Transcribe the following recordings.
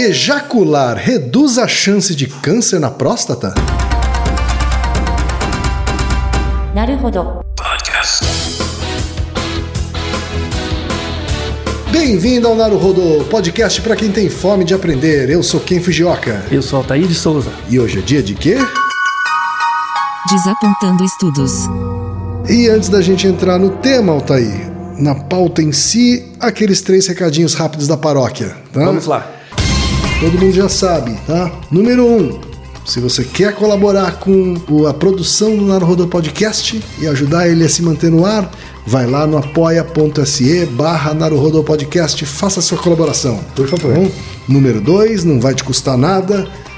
Ejacular reduz a chance de câncer na próstata? Naruhodo. Bem-vindo ao Naruhodo, podcast para quem tem fome de aprender. Eu sou Ken Fujioka. Eu sou Altair de Souza. E hoje é dia de quê? Desapontando estudos. E antes da gente entrar no tema, Altair, na pauta em si, aqueles três recadinhos rápidos da paróquia. Tá? Vamos lá. Todo mundo já sabe, tá? Número um, se você quer colaborar com a produção do Naruhodo Podcast e ajudar ele a se manter no ar, vai lá no apoia.se barra Naruhodo Podcast, faça a sua colaboração. Por favor. Número dois, não vai te custar nada,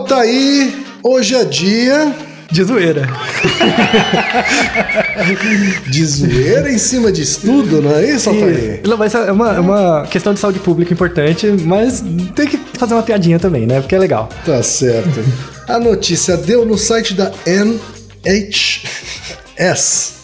Altair, hoje é dia De zoeira. de zoeira em cima de estudo, não é isso, Altair? Não, mas é uma, é uma questão de saúde pública importante, mas tem que fazer uma piadinha também, né? Porque é legal. Tá certo. A notícia deu no site da NHS,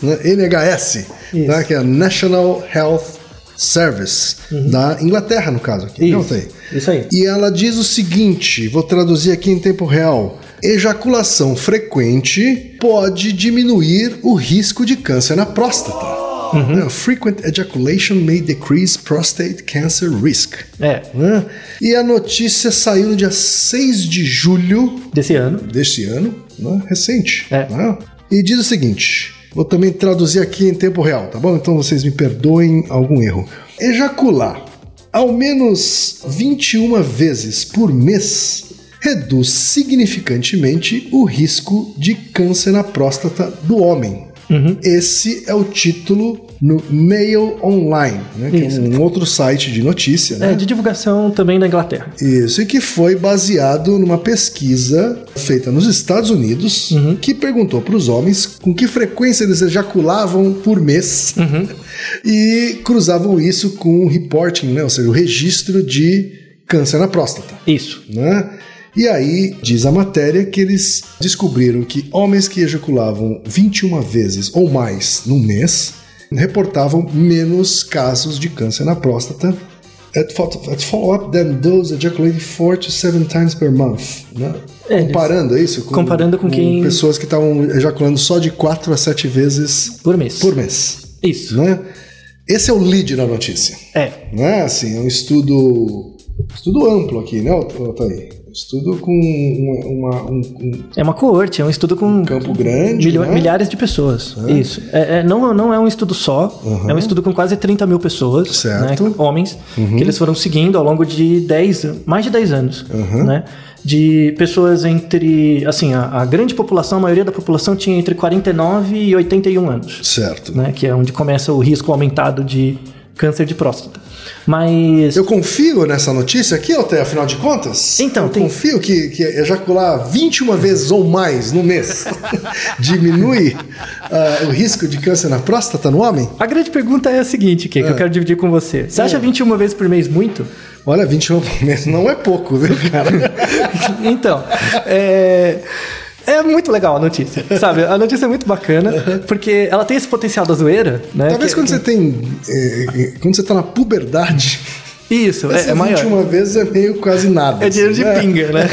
né? NHS, né? que é National Health Service, da Inglaterra, no caso aqui. Não tem. Isso aí. E ela diz o seguinte: vou traduzir aqui em tempo real. Ejaculação frequente pode diminuir o risco de câncer na próstata. Né? Frequent ejaculation may decrease prostate cancer risk. É, né? E a notícia saiu no dia 6 de julho desse ano. deste ano, né? recente. É. né? E diz o seguinte: vou também traduzir aqui em tempo real, tá bom? Então vocês me perdoem algum erro. Ejacular ao menos 21 vezes por mês reduz significantemente o risco de câncer na próstata do homem. Esse é o título no Mail Online, né, que Isso. é um outro site de notícia. né? É, de divulgação também da Inglaterra. Isso, e que foi baseado numa pesquisa feita nos Estados Unidos que perguntou para os homens com que frequência eles ejaculavam por mês e cruzavam isso com o reporting, né? ou seja, o registro de câncer na próstata. Isso. Né? E aí diz a matéria que eles descobriram que homens que ejaculavam 21 vezes ou mais no mês reportavam menos casos de câncer na próstata at fo- at follow-up than those ejaculating 4 to 7 times per month. Né? É, comparando isso com, comparando com quem- pessoas que estavam ejaculando só de 4 a 7 vezes Por mês. por mês. Isso. Né? Esse é o lead na notícia. É. Não é assim, é um estudo, estudo amplo aqui, né, Otávio? Estudo com uma, uma- um, um É uma coorte, é um estudo com campo grande, milho- né? milhares de pessoas. Isso. É, é- não, não é um estudo só, é um estudo com quase 30 mil pessoas, Certo. né, homens, que eles foram seguindo ao longo de 10, mais de 10 anos. Né? De pessoas entre. Assim, a, a grande população, a maioria da população tinha entre 49 e 81 anos. Certo. Né, que é onde começa o risco aumentado de câncer de próstata. Mas. Eu confio nessa notícia aqui, até afinal de contas? Então, eu tem- confio que, que ejacular 21 vezes ou mais no mês diminui ah, o risco de câncer na próstata no homem? A grande pergunta é a seguinte, Kê, que eu quero dividir com você. Você acha 21 vezes por mês muito? Olha, 21 por mês não é pouco, viu, cara? então, é, é muito legal a notícia, sabe? A notícia é muito bacana, porque ela tem esse potencial da zoeira, né? Talvez Que- quando você tem. eh, eh, quando você tá na puberdade. Isso, é, é maior. 21 vezes é meio quase nada. É dinheiro de assim, né? pinga, né?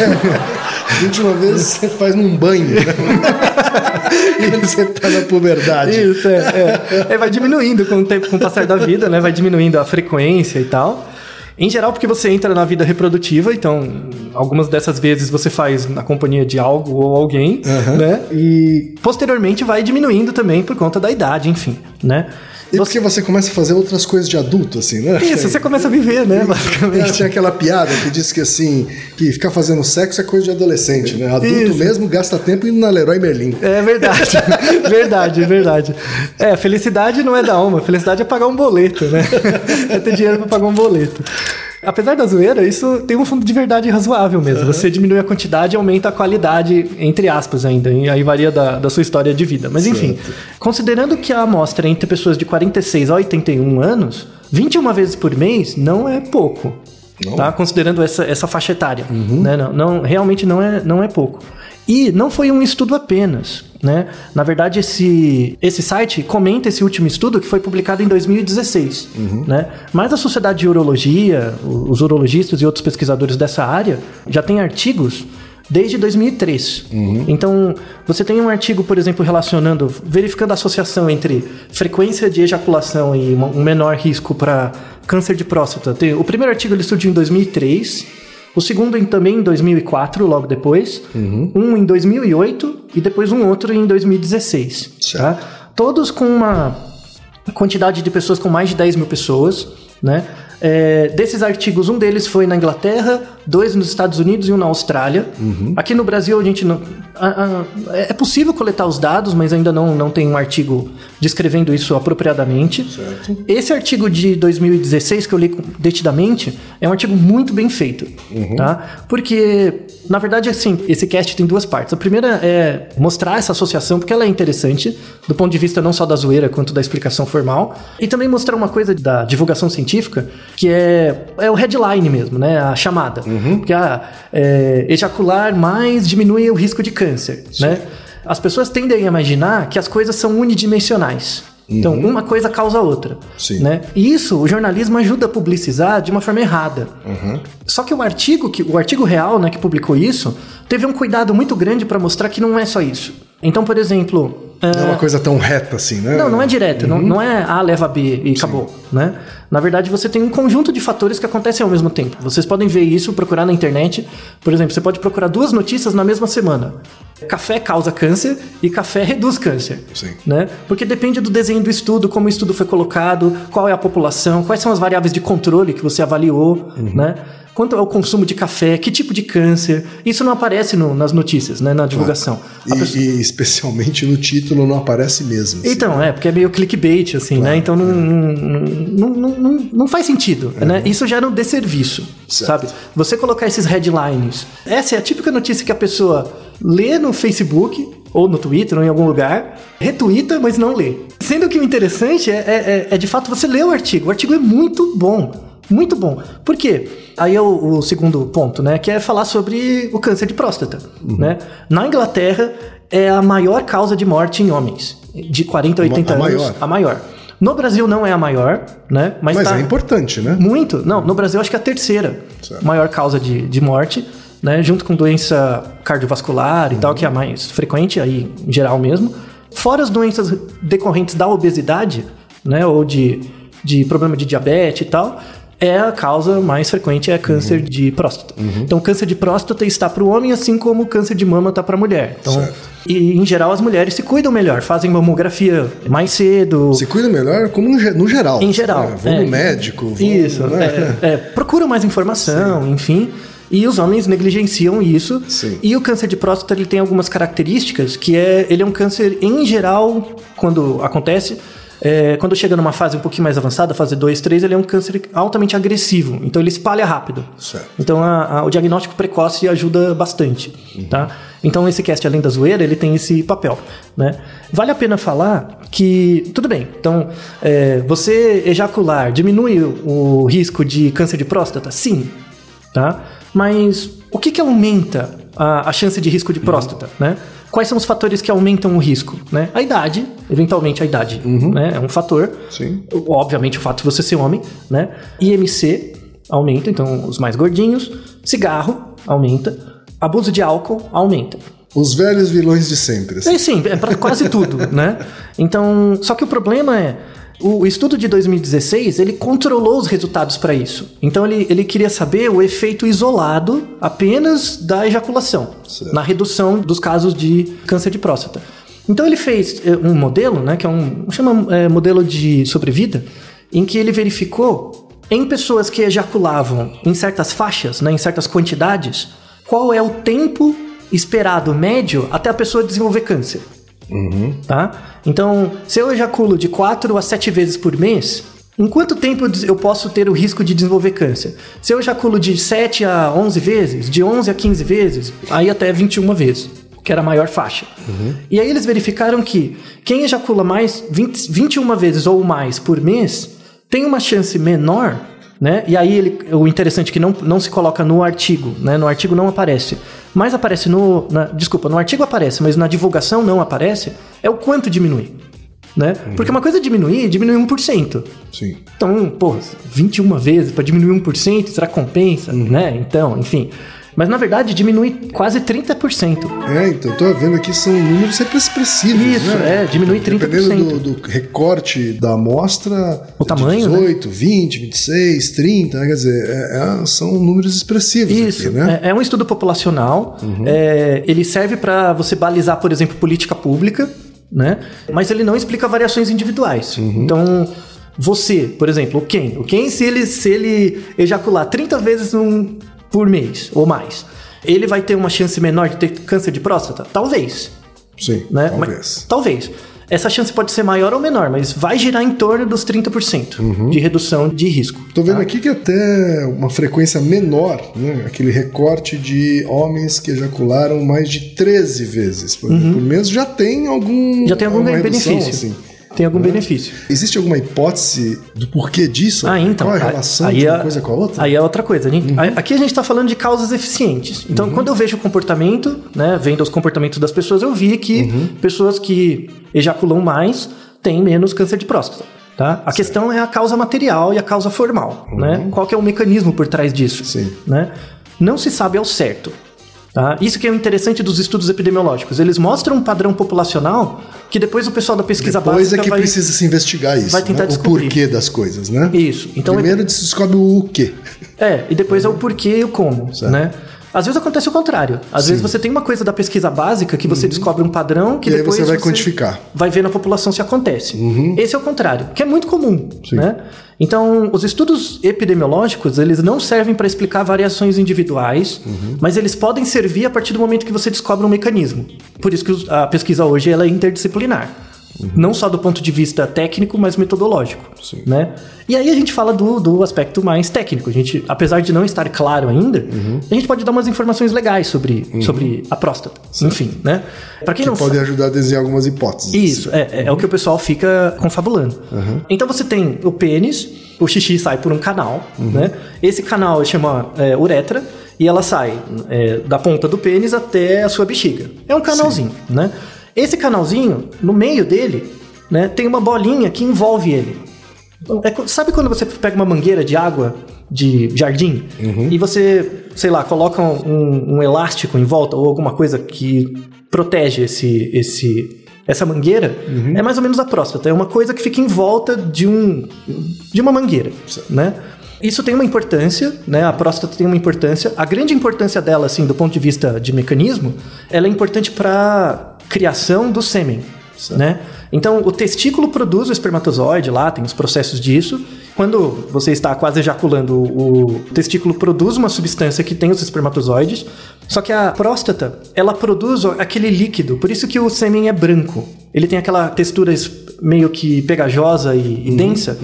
21 vezes você faz num banho. Né? Quando você tá na puberdade. Isso, é, é. É, vai diminuindo com o tempo, com o passar da vida, né? Vai diminuindo a frequência e tal. Em geral, porque você entra na vida reprodutiva, então algumas dessas vezes você faz na companhia de algo ou alguém, né? E posteriormente vai diminuindo também por conta da idade, enfim, né? E porque você começa a fazer outras coisas de adulto, assim, né? Isso, você começa a viver, né? Basicamente. Tinha aquela piada que diz que assim, que ficar fazendo sexo é coisa de adolescente, né? Adulto Isso. mesmo gasta tempo indo na Leroy Merlin. É verdade, verdade, verdade. É, felicidade não é da alma, felicidade é pagar um boleto, né? É ter dinheiro pra pagar um boleto. Apesar da zoeira, isso tem um fundo de verdade razoável mesmo. Você diminui a quantidade e aumenta a qualidade, entre aspas ainda. E aí varia da, da sua história de vida. Mas enfim, considerando que a amostra é entre pessoas de 46 a 81 anos, 21 vezes por mês não é pouco. Não? Tá? Considerando essa, essa faixa etária. Né? Não, não- realmente não é, não é pouco. E não foi um estudo apenas. Né? Na verdade, esse, esse site comenta esse último estudo que foi publicado em 2016. Né? Mas a Sociedade de Urologia, os urologistas e outros pesquisadores dessa área já têm artigos desde 2003. Então, você tem um artigo, por exemplo, relacionando, verificando a associação entre frequência de ejaculação e um menor risco para câncer de próstata. O primeiro artigo ele surgiu em 2003, o segundo em, também em 2004, logo depois, um em 2008 e depois um outro em 2016. Certo. Tá? Todos com uma quantidade de pessoas com mais de 10 mil pessoas, né? É, desses artigos, um deles foi na Inglaterra, dois nos Estados Unidos e um na Austrália. Aqui no Brasil a gente não. a- a- é possível coletar os dados, mas ainda não, não tem um artigo descrevendo isso apropriadamente. Certo. Esse artigo de 2016 que eu li detidamente é um artigo muito bem feito, tá? Porque na verdade assim, esse cast tem duas partes. A primeira é mostrar essa associação porque ela é interessante do ponto de vista não só da zoeira quanto da explicação formal e também mostrar uma coisa da divulgação científica que é, é o headline mesmo, né? A chamada, que ah, é, ejacular mais diminui o risco de câncer, né? As pessoas tendem a imaginar que as coisas são unidimensionais. Então, uma coisa causa a outra. Sim. Né? E isso o jornalismo ajuda a publicizar de uma forma errada. Só que o artigo, que, o artigo real né, que publicou isso teve um cuidado muito grande para mostrar que não é só isso. Então, por exemplo. Não é uma coisa tão reta assim, né? Não, não é direto. Não, não é A leva B e acabou, né? Na verdade, você tem um conjunto de fatores que acontecem ao mesmo tempo. Vocês podem ver isso, procurar na internet. Por exemplo, você pode procurar duas notícias na mesma semana. Café causa câncer e café reduz câncer. Sim. Né? Porque depende do desenho do estudo, como o estudo foi colocado, qual é a população, quais são as variáveis de controle que você avaliou, né? Quanto é o consumo de café, que tipo de câncer. Isso não aparece no- nas notícias, né? Na divulgação. A E, pessoa- e especialmente no título não aparece mesmo. assim. então, é, porque é meio clickbait, assim, né? Então não, não, não, não, não faz sentido, né? Isso gera um desserviço, Certo. sabe? Você colocar esses headlines. Essa é a típica notícia que a pessoa lê no Facebook, ou no Twitter, ou em algum lugar, retuita, mas não lê. Sendo que o interessante é, é, é- é, de fato você ler o artigo. O artigo é muito bom. Muito bom. Por quê? Aí é o, o segundo ponto, né? Que é falar sobre o câncer de próstata. Né? Na Inglaterra, é a maior causa de morte em homens. De 40 a 80 a anos. maior? A maior. No Brasil não é a maior, né? Mas, Mas tá é importante, né? muito. Não, no Brasil acho que é a terceira Certo. maior causa de, de morte, né? Junto com doença cardiovascular e tal, que é a mais frequente aí, em geral mesmo. Fora as doenças decorrentes da obesidade, né? Ou de, de problema de diabetes e tal. É a causa mais frequente é câncer de próstata. Então, câncer de próstata está para o homem, assim como câncer de mama está para a mulher. Então, Certo. e em geral as mulheres se cuidam melhor, fazem mamografia mais cedo, Se cuida melhor como no, ge- no geral. em geral. né? Vão é. no médico. Vão, Isso. né? É, é, procuram mais informação, enfim. E os homens negligenciam isso. Sim. E o câncer de próstata ele tem algumas características que é ele é um câncer em geral quando acontece é, quando chega numa fase um pouquinho mais avançada, fase 2, 3, ele é um câncer altamente agressivo. Então ele espalha rápido. Certo. Então a- a- o diagnóstico precoce ajuda bastante, tá? Então esse cast além da zoeira ele tem esse papel, né? Vale a pena falar que tudo bem. Então é, você ejacular diminui o, risco de câncer de próstata, sim, tá? Mas o que que aumenta a, a chance de risco de próstata, né? Quais são os fatores que aumentam o risco, né? A idade, eventualmente a idade, né? É um fator. Sim. Obviamente o fato de você ser homem, né? IMC aumenta, então os mais gordinhos. Cigarro aumenta. Abuso de álcool aumenta. Os velhos vilões de sempre. assim. É sim, é para quase tudo, né? Então, só que o problema é o estudo de 2016 ele controlou os resultados para isso. Então ele, ele queria saber o efeito isolado apenas da ejaculação Certo. na redução dos casos de câncer de próstata. Então ele fez eh, um modelo, né, que é um chama eh, modelo de sobrevida, em que ele verificou em pessoas que ejaculavam em certas faixas, né, em certas quantidades, qual é o tempo esperado médio até a pessoa desenvolver câncer. Tá? Então, se eu ejaculo de 4 a 7 vezes por mês, Em quanto tempo eu posso ter o risco de desenvolver câncer? Se eu ejaculo de 7 a 11 vezes, de 11 a 15 vezes, aí até 21 vezes, que era a maior faixa. E aí eles verificaram que quem ejacula mais 20, 21 vezes ou mais por mês tem uma chance menor, né? E aí ele, o interessante é que não, não se coloca no artigo, né? No artigo não aparece. Mas aparece no. na- desculpa, no artigo aparece, mas na divulgação não aparece, é o quanto diminui. Né? Porque uma coisa é diminuir, diminui 1%. Sim. Então, pô, 21 vezes para diminuir 1%, será que compensa? Né? Então, enfim. Mas na verdade diminui quase 30%. É, então, tô vendo aqui são números sempre expressivos, Isso, né? é, diminui 30%. Dependendo do, do recorte da amostra, O tamanho, de 18, 20, 26, 30, né? quer dizer, é- é- são números expressivos Isso, aqui, né? é, é um estudo populacional. é, ele serve para você balizar, por exemplo, política pública, né? Mas ele não explica variações individuais. Então, você, por exemplo, o Ken, o Ken, se ele, se ele ejacular 30 vezes num- por mês ou mais, ele vai ter uma chance menor de ter câncer de próstata? Talvez. Sim, né? talvez. Mas- talvez. Essa chance pode ser maior ou menor, mas vai girar em torno dos 30% de redução de risco. Tô vendo aqui que até uma frequência menor, né? Aquele recorte de homens que ejacularam mais de 13 vezes por, por mês já tem algum Uhum. Já tem algum ganho redução, benefício. assim. Tem algum benefício. Existe alguma hipótese do porquê disso? Ah, então. Qual é a aí- relação aí de uma é- coisa com a outra? Uhum. Aí é outra coisa. né? Aí- Aqui a gente está falando de causas eficientes. Então, quando eu vejo o comportamento, né, vendo os comportamentos das pessoas, eu vi que Uhum. pessoas que ejaculam mais têm menos câncer de próstata. Tá? A questão é a causa material e a causa formal. Né? Qual que é o mecanismo por trás disso? Uhum. Sim. Né? Não se sabe ao certo. Tá? Isso que é o interessante dos estudos epidemiológicos. Eles mostram um padrão populacional que depois o pessoal da pesquisa Depois é básica que vai... precisa se investigar isso. vai tentar né? descobrir. O porquê das coisas, né? Isso. Então, Primeiro se descobre o quê. É, e depois é o porquê e o como, Certo. né? Às vezes acontece o contrário. Às vezes você tem uma coisa da pesquisa básica que você descobre um padrão que Uhum. E depois você vai quantificar. vai ver na população se acontece. Esse é o contrário, que é muito comum, Sim. né? Então, os estudos epidemiológicos, eles não servem para explicar variações individuais, mas eles podem servir a partir do momento que você descobre um mecanismo. Por isso que a pesquisa hoje ela é interdisciplinar. Não só do ponto de vista técnico, mas metodológico. Sim. Né? E aí a gente fala do, do aspecto mais técnico. A gente, apesar de não estar claro ainda, a gente pode dar umas informações legais sobre, sobre a próstata. Enfim, né? Para quem Que não pode sabe. ajudar a desenhar algumas hipóteses. Isso, é, é, é o que o pessoal fica confabulando. Então você tem o pênis, o xixi sai por um canal, né? Esse canal chama é, uretra e ela sai é, da ponta do pênis até a sua bexiga. É um canalzinho, né? Esse canalzinho, no meio dele, né, tem uma bolinha que envolve ele. É co- sabe quando você pega uma mangueira de água de jardim e você, sei lá, coloca um, um elástico em volta ou alguma coisa que protege esse, esse, essa mangueira? É mais ou menos a próstata. É uma coisa que fica em volta de, um, de uma mangueira, né? Isso tem uma importância, né? A próstata tem uma importância. A grande importância dela, assim, do ponto de vista de mecanismo, ela é importante para criação do sêmen, né? Então, o testículo produz o espermatozoide lá, tem os processos disso. Quando você está quase ejaculando, o testículo produz uma substância que tem os espermatozoides. Só que a próstata, ela produz aquele líquido, por isso que o sêmen é branco. Ele tem aquela textura meio que pegajosa e, e densa.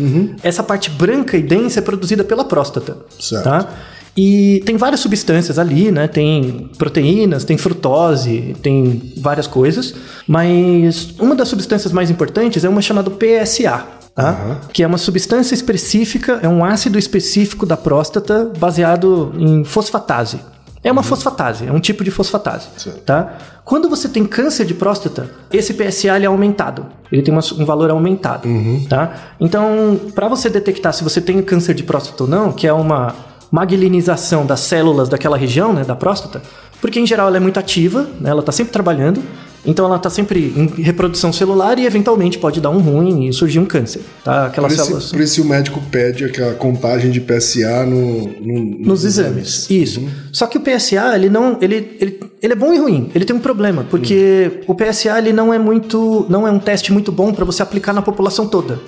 Essa parte branca e densa é produzida pela próstata. Certo. Tá? E tem várias substâncias ali, né? Tem proteínas, tem frutose, tem várias coisas. Mas uma das substâncias mais importantes é uma chamada PSA. Tá? Que é uma substância específica, é um ácido específico da próstata baseado em fosfatase. É uma fosfatase, é um tipo de fosfatase. Tá? Quando você tem câncer de próstata, esse PSA é aumentado. Ele tem uma- um valor aumentado. Tá? Então, para você detectar se você tem câncer de próstata ou não, que é uma magninização das células daquela região, né, da próstata, porque em geral ela é muito ativa, né, ela está sempre trabalhando, então ela está sempre em reprodução celular e eventualmente pode dar um ruim e surgir um câncer. Tá? Aquelas Por células. isso, por isso o médico pede aquela contagem de PSA no, no- Nos exames. Isso. Só que o PSA, ele não. Ele, ele, ele é bom e ruim. Ele tem um problema, porque o PSA ele não é muito. não é um teste muito bom para você aplicar na população toda.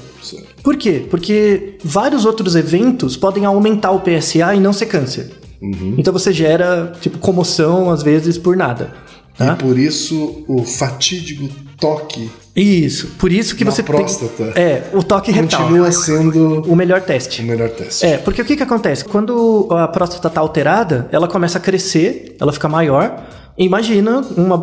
Por quê? Porque vários outros eventos podem aumentar o PSA e não ser câncer. Então você gera, tipo, comoção, às vezes, por nada. Tá? E por isso o fatídico toque Isso. Por isso que você próstata. tem. É, o toque retal. continua sendo O melhor teste. o melhor teste. É, porque o que que acontece? Quando a próstata tá alterada, ela começa a crescer, ela fica maior. Imagina uma,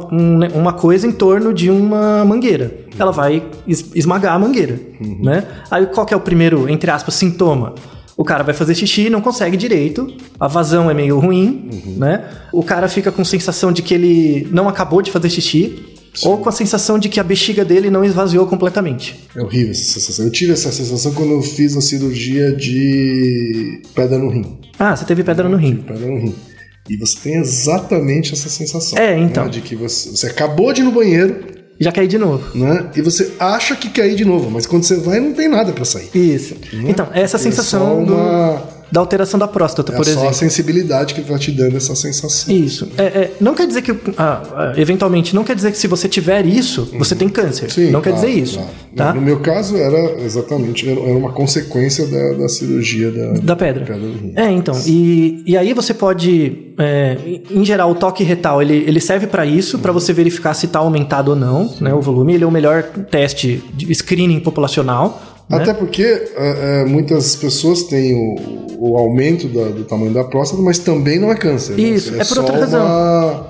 uma coisa em torno de uma mangueira. Ela vai es- esmagar a mangueira, né? Aí qual que é o primeiro, entre aspas, sintoma? O cara vai fazer xixi e não consegue direito, a vazão é meio ruim, né? O cara fica com sensação de que ele não acabou de fazer xixi, ou com a sensação de que a bexiga dele não esvaziou completamente. É horrível essa sensação. Eu tive essa sensação quando eu fiz a cirurgia de pedra no rim. Ah, você teve pedra no rim. Pedra no rim. E você tem exatamente essa sensação. É, então. né, de que você, você acabou de ir no banheiro, Já caí de novo. né? E você acha que quer ir de novo, mas quando você vai, não tem nada pra sair. Isso. Então, essa É sensação só do- uma- da alteração da próstata, É por só exemplo. a sensibilidade que vai te dando essa sensação. Isso. É, é, não quer dizer que, ah, ah, eventualmente, não quer dizer que se você tiver isso, você tem câncer. Sim, não quer claro, dizer isso. claro. Tá? No meu caso, era exatamente era uma consequência da, da cirurgia da, Da pedra. pedra. É, então. E, e aí você pode. é, em geral, o toque retal ele, ele serve para isso, para você verificar se está aumentado ou não, né? O volume. Ele é o melhor teste de screening populacional. Né? Até porque é, é, muitas pessoas têm o, o aumento da- do tamanho da próstata, mas também não é câncer. né? Isso, é por só outra razão. Uma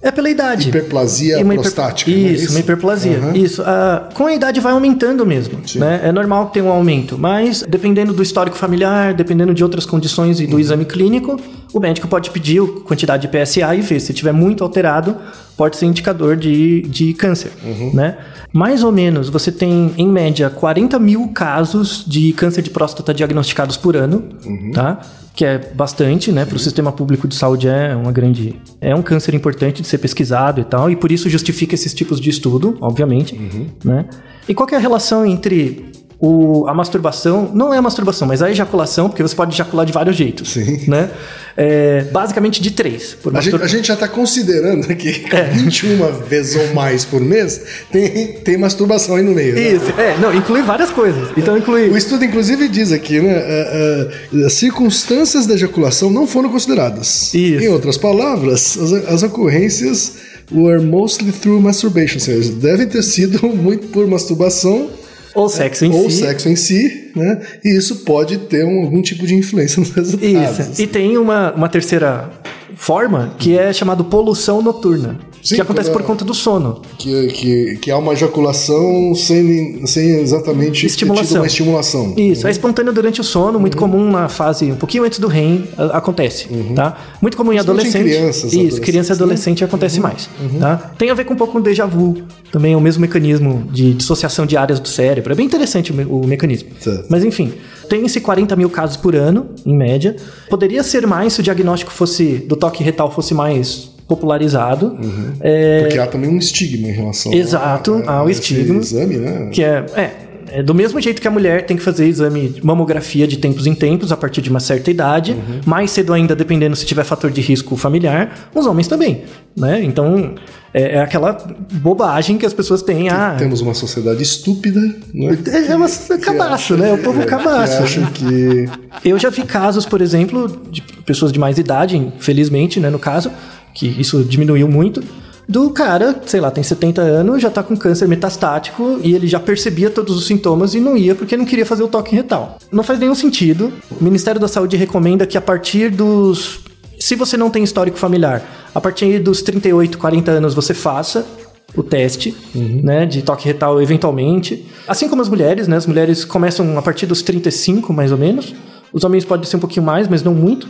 É pela idade. hiperplasia uma hiper- prostática. não é Isso, uma hiperplasia. Aham. Isso. Ah, com a idade vai aumentando mesmo. Sim. Né? É normal ter um aumento, mas dependendo do histórico familiar, dependendo de outras condições e Uhum. do exame clínico, o médico pode pedir a quantidade de PSA e ver. Se tiver muito alterado, pode ser indicador de, de câncer. Uhum. Né? Mais ou menos, você tem, em média, 40 mil casos de câncer de próstata diagnosticados por ano, Uhum. tá? Que é bastante, né? Para o sistema público de saúde é uma grande... É um câncer importante de ser pesquisado e tal, e por isso justifica esses tipos de estudo, obviamente, Uhum. né? E qual é a relação entre o, a masturbação... Não é a masturbação, mas a ejaculação, porque você pode ejacular de vários jeitos, Sim. né? É, basicamente de três. Por A gente, mastur- a gente já está considerando que É. 21 vezes ou mais por mês tem, tem masturbação aí no meio. né? Isso, é, não, inclui várias coisas. Então inclui... O estudo, inclusive, diz aqui, né? é, é, as circunstâncias da ejaculação não foram consideradas. Isso. Em outras palavras, as, as ocorrências were mostly through masturbation, ou seja, devem ter sido muito por masturbação Ou sexo em ou si. sexo em si, né? E isso pode ter um- algum tipo de influência nos resultados. Isso. E tem uma, uma terceira forma que é chamado poluição noturna. Sim, que acontece por conta do sono. Que, que, que há uma ejaculação sem, sem exatamente Estimulação. uma estimulação. Isso, é espontâneo durante o sono, muito comum na fase um pouquinho antes do REM, acontece, tá? Muito comum em adolescente. crianças, Isso, criança e adolescente acontece mais, tá? Tem a ver com um pouco com déjà vu, também é o mesmo mecanismo de dissociação de áreas do cérebro. É bem interessante o, me- o mecanismo. Certo. Mas enfim, tem esse 40 mil casos por ano, em média. Poderia ser mais se o diagnóstico fosse do toque retal fosse mais popularizado. É, Porque há também um estigma em relação Exato, a, há o esse estigma. exame, né? Que é, é, é do mesmo jeito que a mulher tem que fazer exame de mamografia de tempos em tempos, a partir de uma certa idade, Uhum. mais cedo ainda, dependendo se tiver fator de risco familiar, os homens também, né? Então, é, é aquela bobagem que as pessoas têm, ah... Temos uma sociedade estúpida, né? É uma cabaço, né? O povo cabaço. Que que Eu já vi casos, por exemplo, de pessoas de mais idade, infelizmente, né, no caso, que isso diminuiu muito, do cara, sei lá, tem 70 anos, já tá com câncer metastático e ele já percebia todos os sintomas e não ia porque não queria fazer o toque retal. Não faz nenhum sentido. O Ministério da Saúde recomenda que a partir dos se você não tem histórico familiar, a partir dos 38, 40 anos você faça o teste, né, de toque retal eventualmente. Assim como as mulheres, né, as mulheres começam a partir dos 35, mais ou menos. Os homens podem ser um pouquinho mais, mas não muito.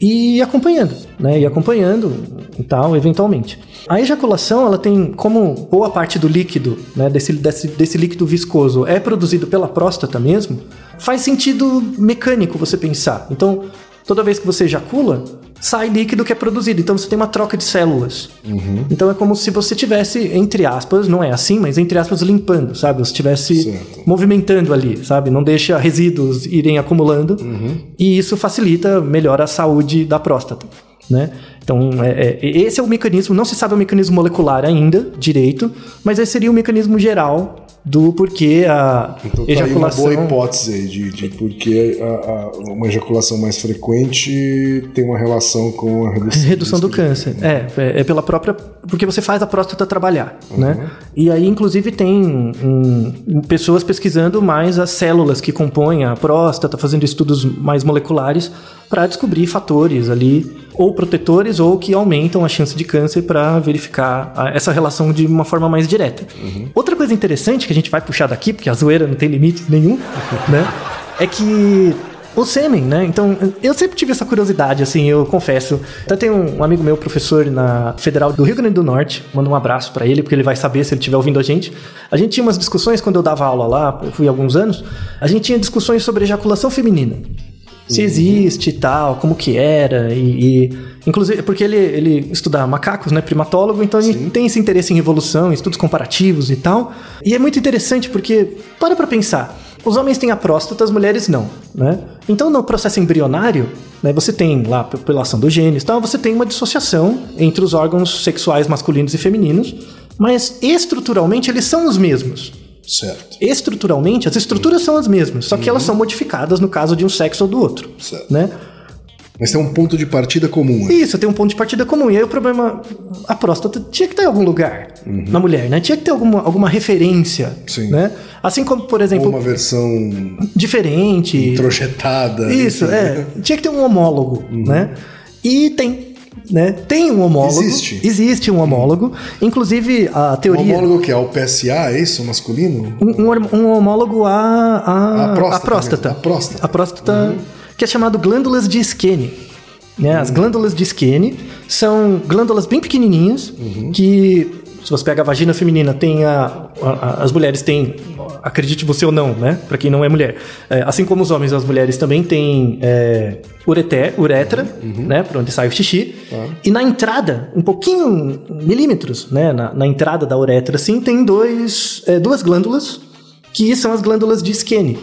E acompanhando, né, e acompanhando e tal, eventualmente. A ejaculação, ela tem como boa parte do líquido, né, desse, desse, desse líquido viscoso é produzido pela próstata mesmo, faz sentido mecânico você pensar. Então, toda vez que você ejacula, sai líquido que é produzido. Então você tem uma troca de células. Então é como se você tivesse, entre aspas, não é assim, mas entre aspas, limpando, sabe? Você estivesse movimentando ali, sabe? Não deixa resíduos irem acumulando. E isso facilita, melhora a saúde da próstata. Né? Então, é- é- esse é o mecanismo. Não se sabe o mecanismo molecular ainda direito, mas esse seria o mecanismo geral do porquê a Então tá aí uma ejaculação. boa hipótese aí de, de porque a- a- uma ejaculação mais frequente tem uma relação com a redução, Redução do de- câncer. É, é, é pela própria. Porque você faz a próstata trabalhar, né? E aí, inclusive, tem um- pessoas pesquisando mais as células que compõem a próstata, fazendo estudos mais moleculares para descobrir fatores ali, ou protetores, ou que aumentam a chance de câncer para verificar a- essa relação de uma forma mais direta. Outra coisa interessante que a gente vai puxar daqui, porque a zoeira não tem limite nenhum, né? É que o sêmen, né? Então, eu sempre tive essa curiosidade, assim, eu confesso. Até tem um amigo meu, professor na Federal do Rio Grande do Norte, manda um abraço pra ele, porque ele vai saber se ele estiver ouvindo a gente. A gente tinha umas discussões quando eu dava aula lá, eu fui há alguns anos, a gente tinha discussões sobre ejaculação feminina. Se existe e tal, como que era, e. e- inclusive, porque ele, ele estuda macacos, né? Primatólogo, então ele tem esse interesse em evolução, em estudos comparativos e tal. E é muito interessante porque, para pra pensar, os homens têm a próstata, as mulheres não, né? Então, no processo embrionário, né, você tem lá, pela ação dos genes e tal, você tem uma dissociação entre os órgãos sexuais masculinos e femininos, mas estruturalmente eles são os mesmos. Certo. Estruturalmente, as estruturas são as mesmas, só que elas são modificadas no caso de um sexo ou do outro, Certo. né? Mas tem um ponto de partida comum. aí. Isso, tem um ponto de partida comum. E aí o problema, a próstata tinha que ter em algum lugar na mulher, né? Tinha que ter alguma, alguma referência, Sim. né? Assim como, por Ou exemplo, uma versão diferente. introjetada. Isso, enfim. é. Tinha que ter um homólogo, né? E tem, né? Tem um homólogo. Existe. Existe um homólogo. Inclusive, a teoria... homólogo que é o PSA, é isso? Masculino? Um, um- um homólogo à, à, A próstata à próstata. a próstata. A próstata, que é chamado glândulas de Skene. Né? As glândulas de Skene são glândulas bem pequenininhas que, se você pega a vagina feminina, tem a, a- as mulheres têm, acredite você ou não, né? Para quem não é mulher, É, assim como os homens, as mulheres também têm é, ureté, uretra, né? Por onde sai o xixi. E na entrada, um pouquinho milímetros, né? Na, na entrada da uretra, assim, tem dois, é, duas glândulas que são as glândulas de Skene.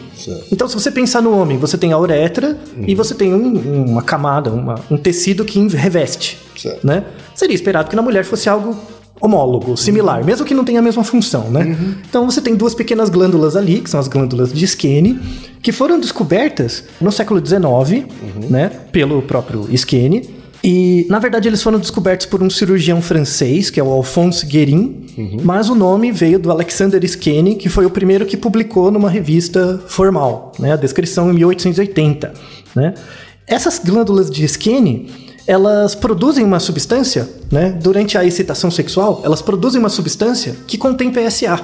Então, se você pensar no homem, você tem a uretra e você tem um- uma camada, uma- um tecido que reveste. Certo. Né? Seria esperado que na mulher fosse algo homólogo, similar, mesmo que não tenha a mesma função, né? Então você tem duas pequenas glândulas ali, que são as glândulas de Skene, que foram descobertas no século XIX, né, pelo próprio Skene. E, na verdade, eles foram descobertos por um cirurgião francês, que é o Alphonse Guérin, mas o nome veio do Alexander Skene, que foi o primeiro que publicou numa revista formal, né, a descrição em 1880, né? Essas glândulas de Skene, elas produzem uma substância, né? Durante a excitação sexual, elas produzem uma substância que contém PSA.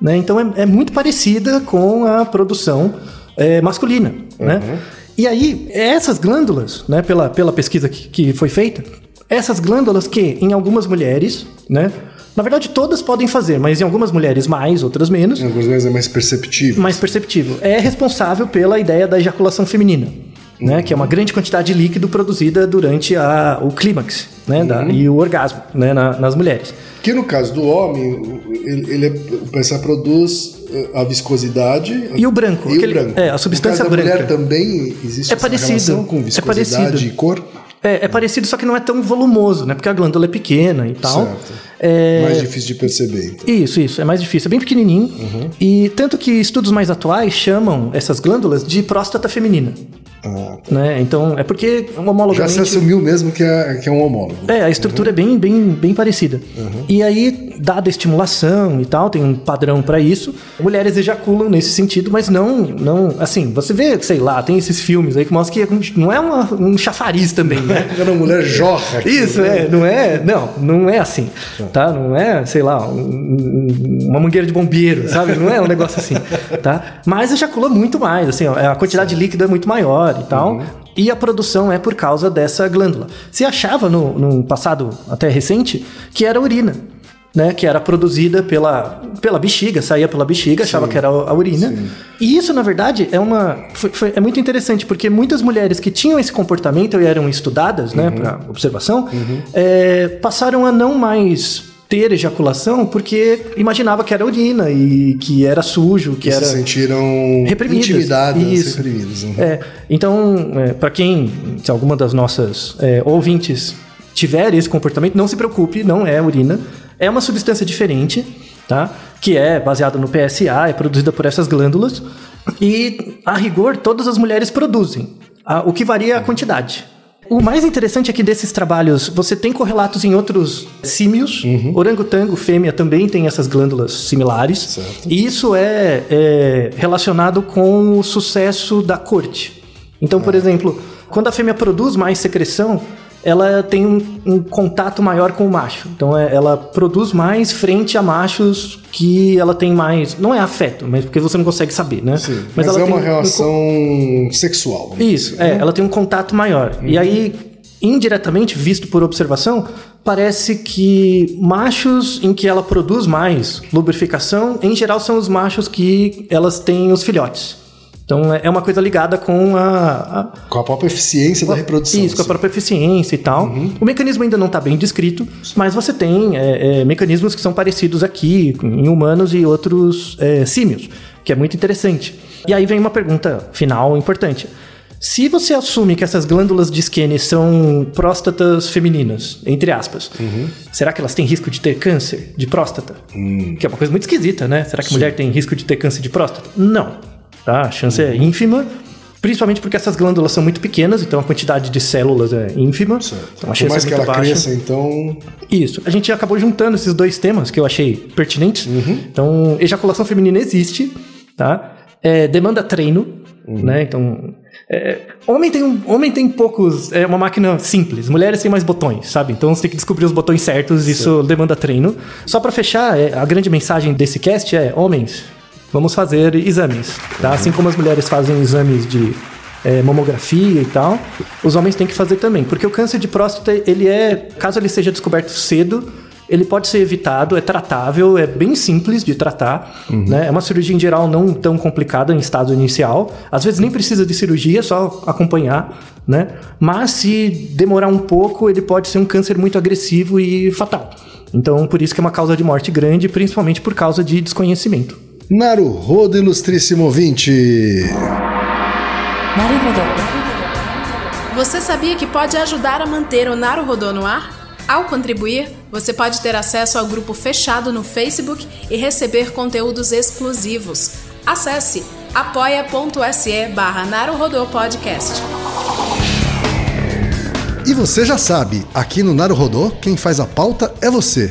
Né? Então é, é muito parecida com a produção é, masculina. Né? E aí, essas glândulas, né, pela, pela pesquisa que, que foi feita, essas glândulas que em algumas mulheres, né, na verdade todas podem fazer, mas em algumas mulheres mais, outras menos, Em algumas vezes é mais perceptível. mais perceptível. É responsável pela ideia da ejaculação feminina, né? Que é uma grande quantidade de líquido produzida durante a, o clímax, né? da- e o orgasmo, né? na- nas mulheres. Que no caso do homem, o- ele, ele é- o PSA produz eh, a viscosidade E o branco, e aquele- o branco. é, a substância no caso da branca. mulher também existe É essa parecido, relação com é viscosidade parecido. e cor? É, é parecido, só que não é tão volumoso, né? Porque a glândula é pequena e tal. Certo. É, Mais difícil de perceber. Então. Isso, isso, é mais difícil, é bem pequenininho. E tanto que estudos mais atuais chamam essas glândulas de próstata feminina. Ah, Né? Então, é porque já homologamente... se assumiu mesmo que é, que é um homólogo. É, a estrutura é bem, bem, bem parecida. E aí, dada estimulação e tal, tem um padrão pra isso. Mulheres ejaculam nesse sentido, mas não, não, assim, você vê, sei lá, tem esses filmes aí que mostram que não é uma- um chafariz também, né? Quando a mulher jorra. aquilo, Isso, né? é, não é, não, não é assim, tá? Não é, sei lá, um- um- uma mangueira de bombeiro, sabe? Não é um negócio assim, tá? Mas ejacula muito mais, assim, ó, a quantidade de líquido é muito maior e tal. E a produção é por causa dessa glândula. Se achava no, no passado até recente que era urina. Né, que era produzida pela, pela bexiga, saía pela bexiga, achava que era a urina. E isso, na verdade, é uma. foi- foi- é muito interessante, porque muitas mulheres que tinham esse comportamento e eram estudadas, né, para observação, é, passaram a não mais ter ejaculação porque imaginava que era urina e que era sujo, que Que era se sentiram reprimidas. intimidadas, Isso. reprimidas. uhum. É, então, é, para quem, se alguma das nossas é, ouvintes tiver esse comportamento, não se preocupe, não é urina. É uma substância diferente tá? Que é baseado no PSA, é produzida por essas glândulas. E, a rigor, todas as mulheres produzem. O que varia é a quantidade. O mais interessante é que desses trabalhos você tem correlatos em outros símios. Orangotango, fêmea, também tem essas glândulas similares. Certo. E isso é, é relacionado com o sucesso da corte. Então, por exemplo, quando a fêmea produz mais secreção, ela tem um, um contato maior com o macho. Então, é- ela produz mais frente a machos que ela tem mais. Não é afeto, mas porque você não consegue saber, né? Sim, mas, ela é uma um- relação sexual. vamos isso, dizer, é, né? ela tem um contato maior. E aí, indiretamente, visto por observação, parece que machos em que ela produz mais lubrificação, em geral, são os machos que elas têm os filhotes. Então é é uma coisa ligada com a- a, Com a própria eficiência da reprodução. isso, com a sim. própria eficiência e tal. O mecanismo ainda não está bem descrito, mas você tem é, é, mecanismos que são parecidos aqui em humanos e outros é, símios, que é muito interessante. E aí vem uma pergunta final importante. Se você assume que essas glândulas de Skene são próstatas femininas, entre aspas, será que elas têm risco de ter câncer de próstata? Que é uma coisa muito esquisita, né? Será que mulher tem risco de ter câncer de próstata? Não. Tá? A chance é ínfima, principalmente porque essas glândulas são muito pequenas, então a quantidade de células é ínfima. Certo. Então a Por chance mais é que ela baixa. cresça, então. Isso. A gente acabou juntando esses dois temas que eu achei pertinentes. Uhum. Então, ejaculação feminina existe, tá? É, demanda treino, Uhum. né? Então, é, homem tem um, homem tem poucos, é uma máquina simples. Mulheres têm mais botões, sabe? Então você tem que descobrir os botões certos. Isso demanda treino. Só pra fechar, é, a grande mensagem desse cast é, homens, vamos fazer exames, tá? Assim como as mulheres fazem exames de é, mamografia e tal, os homens têm que fazer também, porque o câncer de próstata, ele é, caso ele seja descoberto cedo, ele pode ser evitado, é tratável, é bem simples de tratar, né? É uma cirurgia em geral não tão complicada em estado inicial, às vezes nem precisa de cirurgia, é só acompanhar, né? Mas se demorar um pouco, ele pode ser um câncer muito agressivo e fatal. Então, por isso que é uma causa de morte grande, principalmente por causa de desconhecimento. Naruhodo, ilustríssimo ouvinte! Você sabia que pode ajudar a manter o Naruhodo no ar? Ao contribuir, você pode ter acesso ao grupo fechado no Facebook e receber conteúdos exclusivos. Acesse apoia.se barra Podcast. E você já sabe, aqui no Naruhodô, quem faz a pauta é você.